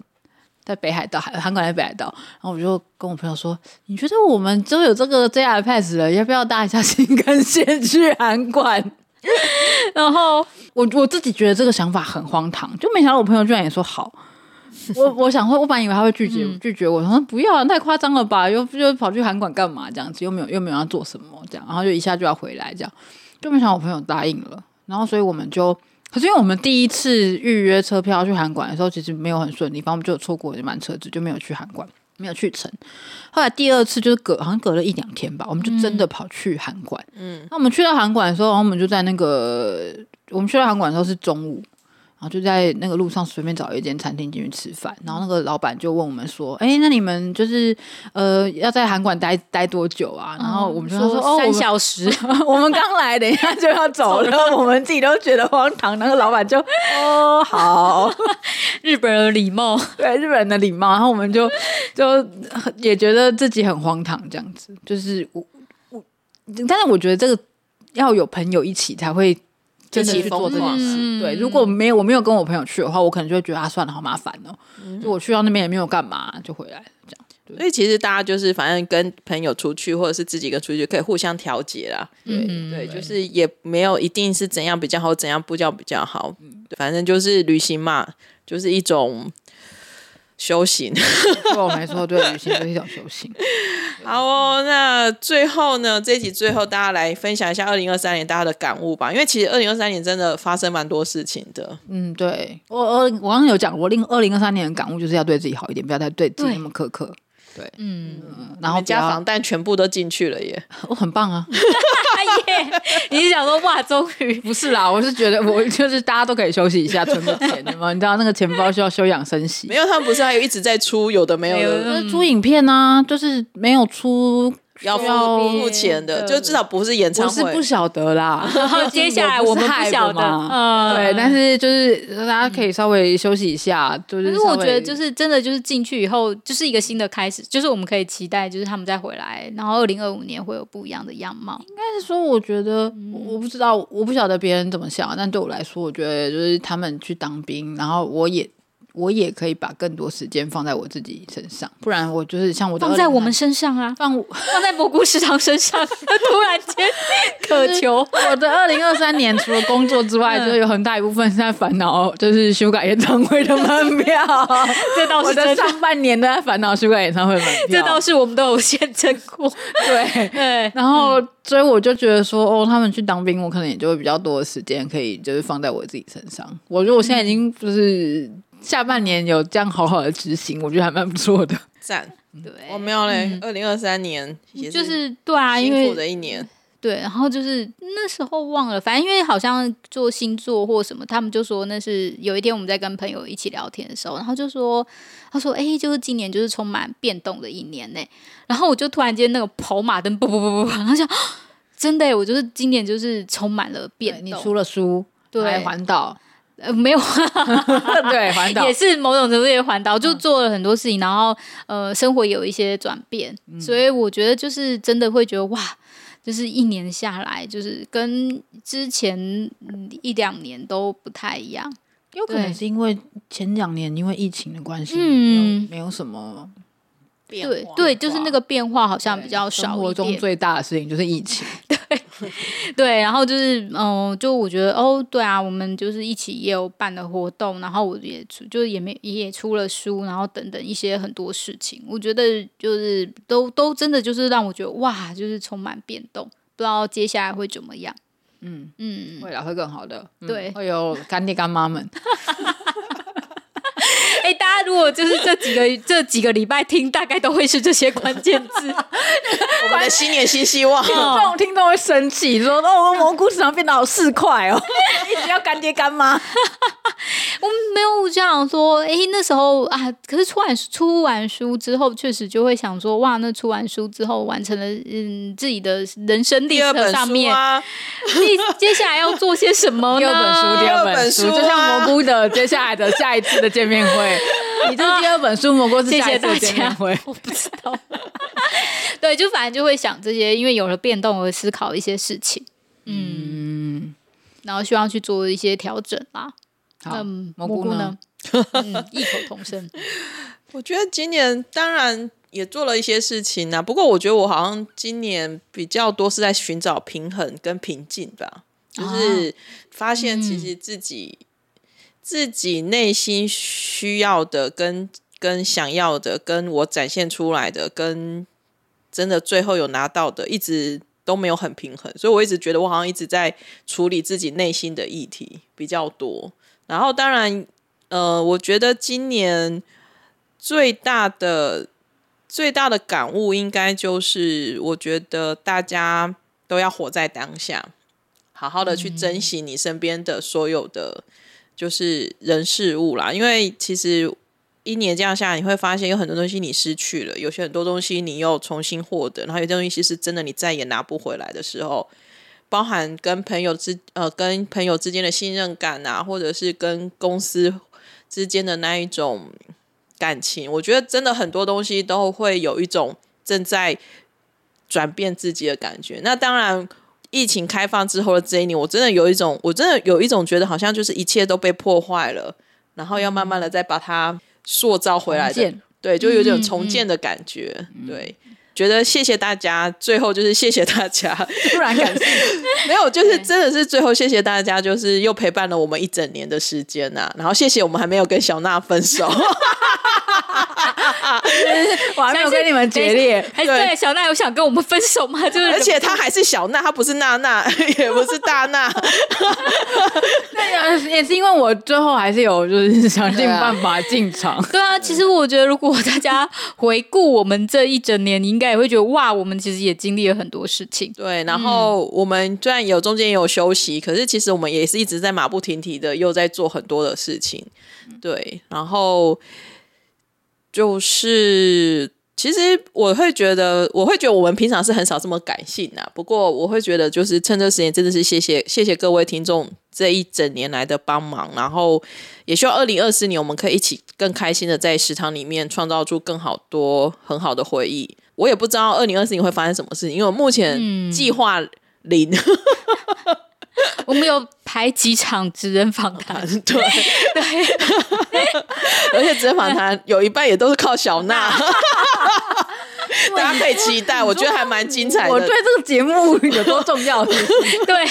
S3: 在北海道，函馆在北海道，然后我就跟我朋友说：“你觉得我们都有这个 JR Pass 了，要不要搭一下新干线去韩馆？” 然后我我自己觉得这个想法很荒唐，就没想到我朋友居然也说好。我我想说，我本来以为他会拒绝、嗯、拒绝我，他说不要，太夸张了吧？又又跑去韩馆干嘛？这样子又没有又没有要做什么这样，然后就一下就要回来这样，就没想到我朋友答应了，然后所以我们就。可是因为我们第一次预约车票去韩馆的时候，其实没有很顺利，反正我们就有错过一班车子，就没有去韩馆，没有去成。后来第二次就是隔好像隔了一两天吧，我们就真的跑去韩馆。嗯，那我们去到韩馆的时候，然后我们就在那个我们去到韩馆的时候是中午。然后就在那个路上随便找一间餐厅进去吃饭，然后那个老板就问我们说：“哎，那你们就是呃要在韩馆待待多久啊？”然后我们就说：“哦，
S2: 三小时。
S3: 我们刚来，等一下就要走了。”我们自己都觉得荒唐。那个老板就：“哦，好，
S2: 日本人的礼貌，
S3: 对日本人的礼貌。”然后我们就就也觉得自己很荒唐，这样子。就是我我，但是我觉得这个要有朋友一起才会。真的去做这件事，嗯、对。如果没有我没有跟我朋友去的话，我可能就会觉得啊，算了，好麻烦哦。嗯、就我去到那边也没有干嘛，就回来这样。
S1: 所以其实大家就是反正跟朋友出去，或者是自己一个出去，可以互相调节啦。对、嗯、对，就是也没有一定是怎样比较好，怎样步调比较好。嗯、反正就是旅行嘛，就是一种。修行，
S3: 我没错，对，旅行是一种修行。
S1: 好哦，那最后呢，这一集最后大家来分享一下二零二三年大家的感悟吧，因为其实二零二三年真的发生蛮多事情的。
S3: 嗯，对，我我我刚刚有讲，我令二零二三年的感悟就是要对自己好一点，不要再对自己那么苛刻。对，嗯，
S1: 然后家防弹全部都进去了耶，
S3: 我 很棒啊！
S2: 耶，你是想说哇，终于
S3: 不是啦，我是觉得我就是大家都可以休息一下，存个钱的嘛。你知道那个钱包需要休养生息，
S1: 没有他们不是还有一直在出有的没有的
S3: 出影片啊，就是没有出。
S1: 要付钱的，就至少不是演唱会。
S3: 我是不晓得啦。
S2: 然后接下来我们不晓得，
S3: 嗯，对，但是就是大家可以稍微休息一下。就是，可是
S2: 我觉得就是真的就是进去以后就是一个新的开始，就是我们可以期待，就是他们再回来，然后二零二五年会有不一样的样貌。
S3: 应该是说，我觉得我不知道，我不晓得别人怎么想，但对我来说，我觉得就是他们去当兵，然后我也。我也可以把更多时间放在我自己身上，不然我就是像我
S2: 放在我们身上啊，放放在蘑菇食堂身上。突然间渴求
S3: 我的二零二三年，除了工作之外，就有很大一部分是在烦恼，就是修改演唱会的门票。
S2: 这倒是
S3: 上半年都在烦恼修改演唱会门票。
S2: 这倒是我们都有见证过。
S3: 对对，然后所以我就觉得说，哦，他们去当兵，我可能也就会比较多的时间可以就是放在我自己身上。我觉得我现在已经就是。下半年有这样好好的执行，我觉得还蛮不错的。
S1: 赞，对，我没有嘞。二零二三年
S2: 就是对啊，因为
S1: 辛苦的一年。
S2: 对，然后就是那时候忘了，反正因为好像做星座或什么，他们就说那是有一天我们在跟朋友一起聊天的时候，然后就说他说哎，就是今年就是充满变动的一年呢。然后我就突然间那个跑马灯不不不不，然后想真的，我就是今年就是充满了变动。
S3: 你出了书，
S2: 对，
S3: 环岛。
S2: 呃，没有，
S3: 对，环岛。
S2: 也是某种程度的环岛，就做了很多事情，然后呃，生活有一些转变，嗯、所以我觉得就是真的会觉得哇，就是一年下来，就是跟之前一两年都不太一样，
S3: 有可能是因为前两年因为疫情的关系，嗯，没有什么。
S2: 对对，就是那个变化好像比较少。
S3: 生活中最大的事情就是疫情。
S2: 对对，然后就是嗯、呃，就我觉得哦，对啊，我们就是一起也有办的活动，然后我也出，就是也没也出了书，然后等等一些很多事情，我觉得就是都都真的就是让我觉得哇，就是充满变动，不知道接下来会怎么样。
S3: 嗯嗯，未来会更好的。
S2: 对，
S3: 会有干爹干妈们。
S2: 哎，大大家如果就是这几个这几个礼拜听，大概都会是这些关键字。
S1: 我们的新年新希望，
S3: 这种听众会生气，说哦，蘑菇市场变得好市侩哦，一直要干爹干妈。
S2: 我们没有这样说，哎，那时候啊，可是出完出完书之后，确实就会想说，哇，那出完书之后完成了嗯自己的人生历程上面，
S1: 啊、
S2: 接下来要做些什么呢？
S3: 第二本书，第二本书，就像蘑菇的接下来的下一次的见面会，你这第二本书，蘑菇是下一次的见面会，
S2: 我不知道。对，就反正就会想这些，因为有了变动而思考一些事情，嗯，然后希望去做一些调整啦。嗯，蘑菇呢？嗯，异口同声。
S1: 我觉得今年当然也做了一些事情啊，不过我觉得我好像今年比较多是在寻找平衡跟平静吧，就是发现其实自己、啊嗯、自己内心需要的跟跟想要的，跟我展现出来的，跟真的最后有拿到的，一直都没有很平衡，所以我一直觉得我好像一直在处理自己内心的议题比较多。然后，当然，呃，我觉得今年最大的最大的感悟，应该就是我觉得大家都要活在当下，好好的去珍惜你身边的所有的就是人事物啦。因为其实一年这样下来，你会发现有很多东西你失去了，有些很多东西你又重新获得，然后有些东西是真的你再也拿不回来的时候。包含跟朋友之呃跟朋友之间的信任感啊，或者是跟公司之间的那一种感情，我觉得真的很多东西都会有一种正在转变自己的感觉。那当然，疫情开放之后的这一年，我真的有一种，我真的有一种觉得好像就是一切都被破坏了，然后要慢慢的再把它塑造回来的，对，就有点重建的感觉，嗯嗯对。觉得谢谢大家，最后就是谢谢大家，
S3: 突然感谢，
S1: 没有，就是真的是最后谢谢大家，就是又陪伴了我们一整年的时间呐、啊。然后谢谢我们还没有跟小娜分手，
S3: 我还没有跟你们决裂。
S2: 对，对，小娜有想跟我们分手吗？就是，
S1: 而且她还是小娜，她不是娜娜，也不是大娜。
S3: 那也是因为我最后还是有就是想尽办法进场。
S2: 对啊，其实我觉得如果大家回顾我们这一整年，你应该该也会觉得哇，我们其实也经历了很多事情。
S1: 对，然后我们虽然有中间也有休息，可是其实我们也是一直在马不停蹄的又在做很多的事情。对，然后就是。其实我会觉得，我会觉得我们平常是很少这么感性呐。不过我会觉得，就是趁这时间，真的是谢谢谢谢各位听众这一整年来的帮忙。然后也希望二零二四年我们可以一起更开心的在食堂里面创造出更好多很好的回忆。我也不知道二零二四年会发生什么事情，因为我目前计划零。嗯
S2: 我们有排几场职人访谈，
S1: 对对，而且职人访谈有一半也都是靠小娜，大家可以期待，我觉得还蛮精彩的。
S3: 我对这个节目有多重要？
S2: 对，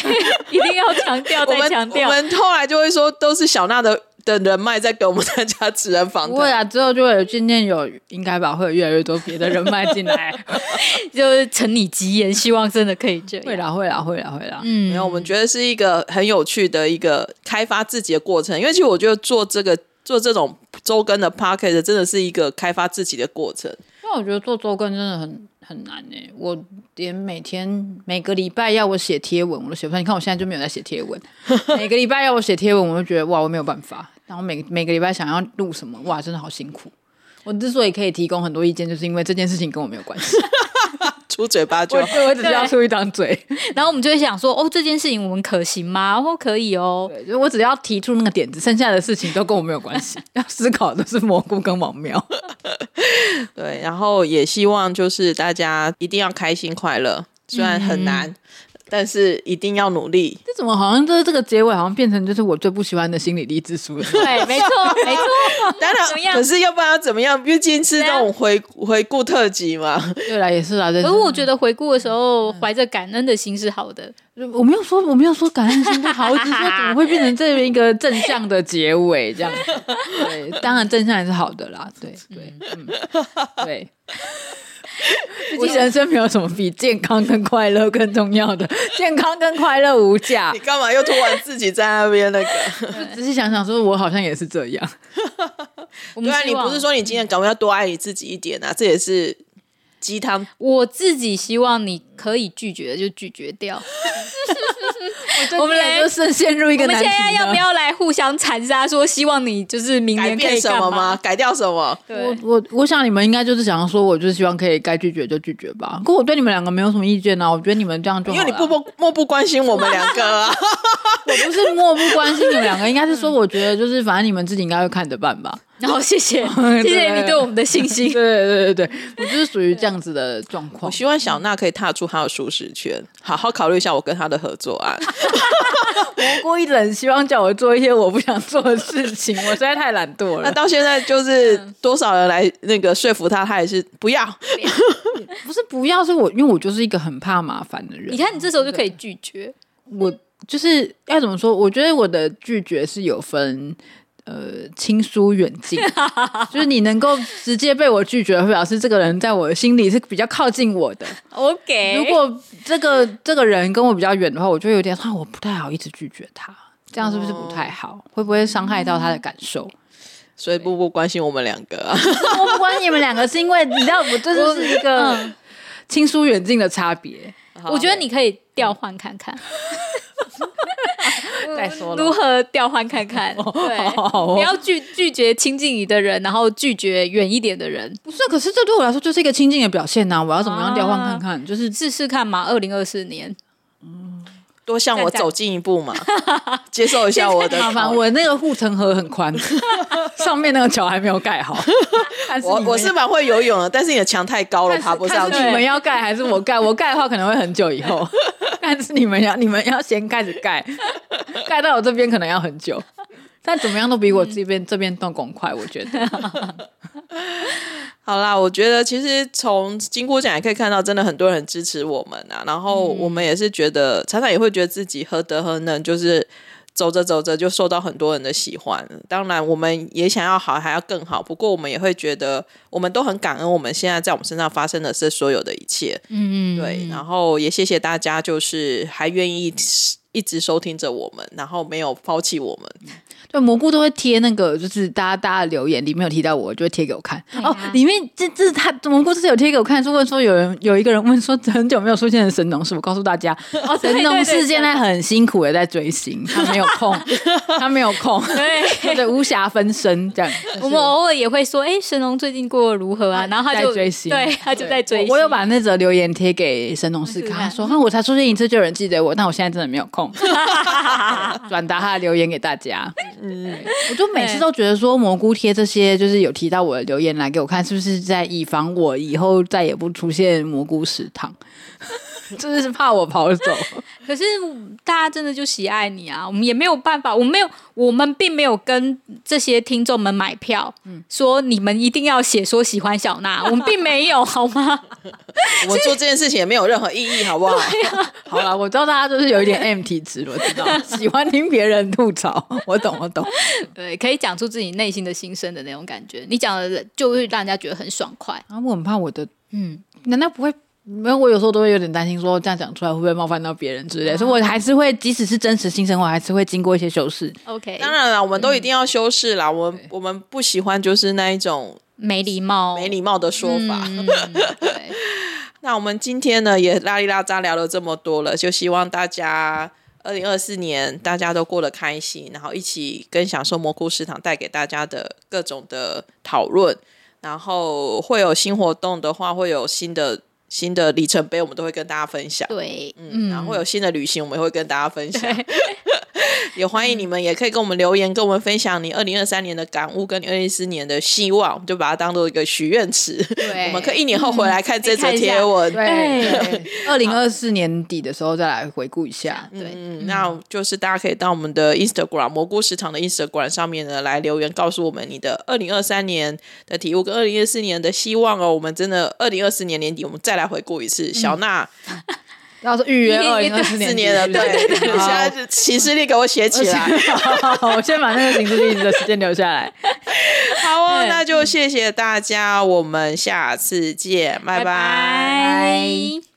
S2: 一定要强调，再强调。
S1: 我们后来就会说，都是小娜的。的人脉在给我们参加职人访谈，
S3: 不会啊，之后就会有渐渐有，应该吧，会有越来越多别的人脉进来，
S2: 就是承你吉言，希望真的可以这样。
S3: 会啦，会啦，会啦，会啦。
S1: 嗯，然后，我们觉得是一个很有趣的一个开发自己的过程，因为其实我觉得做这个做这种周更的 podcast 真的是一个开发自己的过程。
S3: 因为我觉得做周更真的很。很难呢、欸，我连每天每个礼拜要我写贴文，我都写不出来。你看我现在就没有在写贴文，每个礼拜要我写贴文，我就觉得哇，我没有办法。然后每每个礼拜想要录什么，哇，真的好辛苦。我之所以可以提供很多意见，就是因为这件事情跟我没有关系。
S1: 出嘴巴就，
S3: 我，我只是要出一张嘴，
S2: 然后我们就会想说，哦，这件事情我们可行吗？哦，可以哦。
S3: 对，我只要提出那个点子，剩下的事情都跟我没有关系。要思考的是蘑菇跟王喵。
S1: 对，然后也希望就是大家一定要开心快乐，虽然很难。嗯但是一定要努力。
S3: 这怎么好像就是这个结尾，好像变成就是我最不喜欢的心理励志书了。
S2: 对，没错，没错。
S1: 当然，可是要不然要怎么样？毕竟是那种回回顾特辑嘛。
S3: 对啦，也是啊。可
S2: 是我觉得回顾的时候，怀着感恩的心是好的。
S3: 我没有说，我没有说感恩心不好，我只是说怎么会变成这样一个正向的结尾这样子？对，当然正向也是好的啦。对对嗯，对。我人生没有什么比健康跟快乐更重要的，健康跟快乐无价。
S1: 你干嘛又突然自己在那边那个？
S3: 仔细想想，说我好像也是这样。
S1: 对啊，你不是说你今天赶快要多爱你自己一点啊？这也是。鸡汤，
S2: 我自己希望你可以拒绝的就拒绝掉。我们俩就是陷入一个难题。我们现在要不要来互相残杀？说希望你就是明年可以
S1: 什么吗？改掉什么？
S3: 我我我想你们应该就是想要说，我就是希望可以该拒绝就拒绝吧。可我对你们两个没有什么意见呢、啊。我觉得你们这样就好，
S1: 因为你不不漠不关心我们两个啊。
S3: 我不是漠不关心你们两个，应该是说我觉得就是反正你们自己应该会看着办吧。
S2: 然后谢谢，谢谢你对我们的信心。
S3: 对对对对，我就是属于这样子的状况。
S1: 我希望小娜可以踏出她的舒适圈，好好考虑一下我跟她的合作案。
S3: 蘑菇一冷希望叫我做一些我不想做的事情，我实在太懒惰了。
S1: 那到现在就是多少人来那个说服他，他也是不要。
S3: 不是不要，是我因为我就是一个很怕麻烦的人。
S2: 你看，你这时候就可以拒绝。
S3: 我就是要怎么说？我觉得我的拒绝是有分。呃，亲疏远近，就是你能够直接被我拒绝，会表示这个人在我的心里是比较靠近我的。
S2: OK，
S3: 如果这个这个人跟我比较远的话，我就有点啊，我不太好一直拒绝他，这样是不是不太好？哦、会不会伤害到他的感受？
S1: 所以不不关心我们两个、啊，
S3: 我不关心你们两个，是因为你知道，我这就是一个 亲疏远近的差别。
S2: 我觉得你可以调换看看。
S3: 再说
S2: 如何调换看看？对，不要拒拒绝亲近你的人，然后拒绝远一点的人。
S3: 不是，可是这对我来说就是一个亲近的表现呐、啊。我要怎么样调换看看？啊、就是
S2: 试试看嘛。二零二四年，
S1: 嗯，多向我走近一步嘛，接受一下我的。
S3: 麻烦我那个护城河很宽，上面那个桥还没有盖好。
S1: 我我是蛮会游泳的，但是你的墙太高了，爬不上去。
S3: 你们要盖还是我盖？我盖的话可能会很久以后。但是你们要，你们要先开始盖，盖到我这边可能要很久，但怎么样都比我这边、嗯、这边动工快，我觉得。
S1: 好啦，我觉得其实从金箍奖也可以看到，真的很多人支持我们啊。然后我们也是觉得，常常也会觉得自己何德何能，就是。走着走着就受到很多人的喜欢，当然我们也想要好，还要更好。不过我们也会觉得，我们都很感恩我们现在在我们身上发生的是所有的一切。嗯嗯，对。然后也谢谢大家，就是还愿意一直收听着我们，然后没有抛弃我们。
S3: 对，蘑菇都会贴那个，就是大家大家的留言里面有提到我，就会贴给我看。啊、哦，里面这这是他蘑菇这是有贴给我看，是问说有人有一个人问说很久没有出现的神农氏，我告诉大家，哦，神农氏现在很辛苦的在追星，他没有空，他没有空，对对，无暇分身这样。
S2: 我们偶尔也会说，哎，神农最近过得如何啊？然后他就
S3: 在追星，
S2: 对，他就在追星。
S3: 我，有把那则留言贴给神农氏看，他说，那我才出现一次就有人记得我，但我现在真的没有空，转达他的留言给大家。嗯，我就每次都觉得说蘑菇贴这些，就是有提到我的留言来给我看，是不是在以防我以后再也不出现蘑菇食堂？就是怕我跑走，
S2: 可是大家真的就喜爱你啊！我们也没有办法，我们没有，我们并没有跟这些听众们买票，嗯、说你们一定要写说喜欢小娜，我们并没有，好吗？
S1: 我做这件事情也没有任何意义，好不好？
S3: 啊、好了，我知道大家就是有一点 M 体质，我知道喜欢听别人吐槽，我懂，我懂。
S2: 对，可以讲出自己内心的心声的那种感觉，你讲的就会让人家觉得很爽快。
S3: 啊，我很怕我的，嗯，难道不会？没有，我有时候都会有点担心，说这样讲出来会不会冒犯到别人之类，所以我还是会，即使是真实性生活还是会经过一些修饰。
S2: OK，
S1: 当然了，我们都一定要修饰啦。我们我们不喜欢就是那一种
S2: 没礼貌、
S1: 没礼貌的说法。对，那我们今天呢也拉里拉扎聊了这么多了，就希望大家二零二四年大家都过得开心，然后一起跟享受蘑菇食堂带给大家的各种的讨论，然后会有新活动的话，会有新的。新的里程碑，我们都会跟大家分享。
S2: 对，
S1: 嗯，然后会有新的旅行，我们也会跟大家分享。也欢迎你们，也可以跟我们留言，跟我们分享你二零二三年的感悟，跟你二零二四年的希望，就把它当做一个许愿池。对，我们可以一年后回来看这则贴文。
S3: 对，二零二四年底的时候再来回顾一下。
S2: 对，
S1: 嗯，那就是大家可以到我们的 Instagram 蘑菇食堂的 Instagram 上面呢来留言，告诉我们你的二零二三年的体悟跟二零二四年的希望哦。我们真的二零二四年年底，我们再来回顾一次。小娜。
S3: 要是预约二零二四年
S1: 了，对对对，现在行事历给我写起来，
S3: 我先把那个行事历的时间留下来。
S1: 好哦，那就谢谢大家，我们下次见，拜拜。
S2: 拜拜。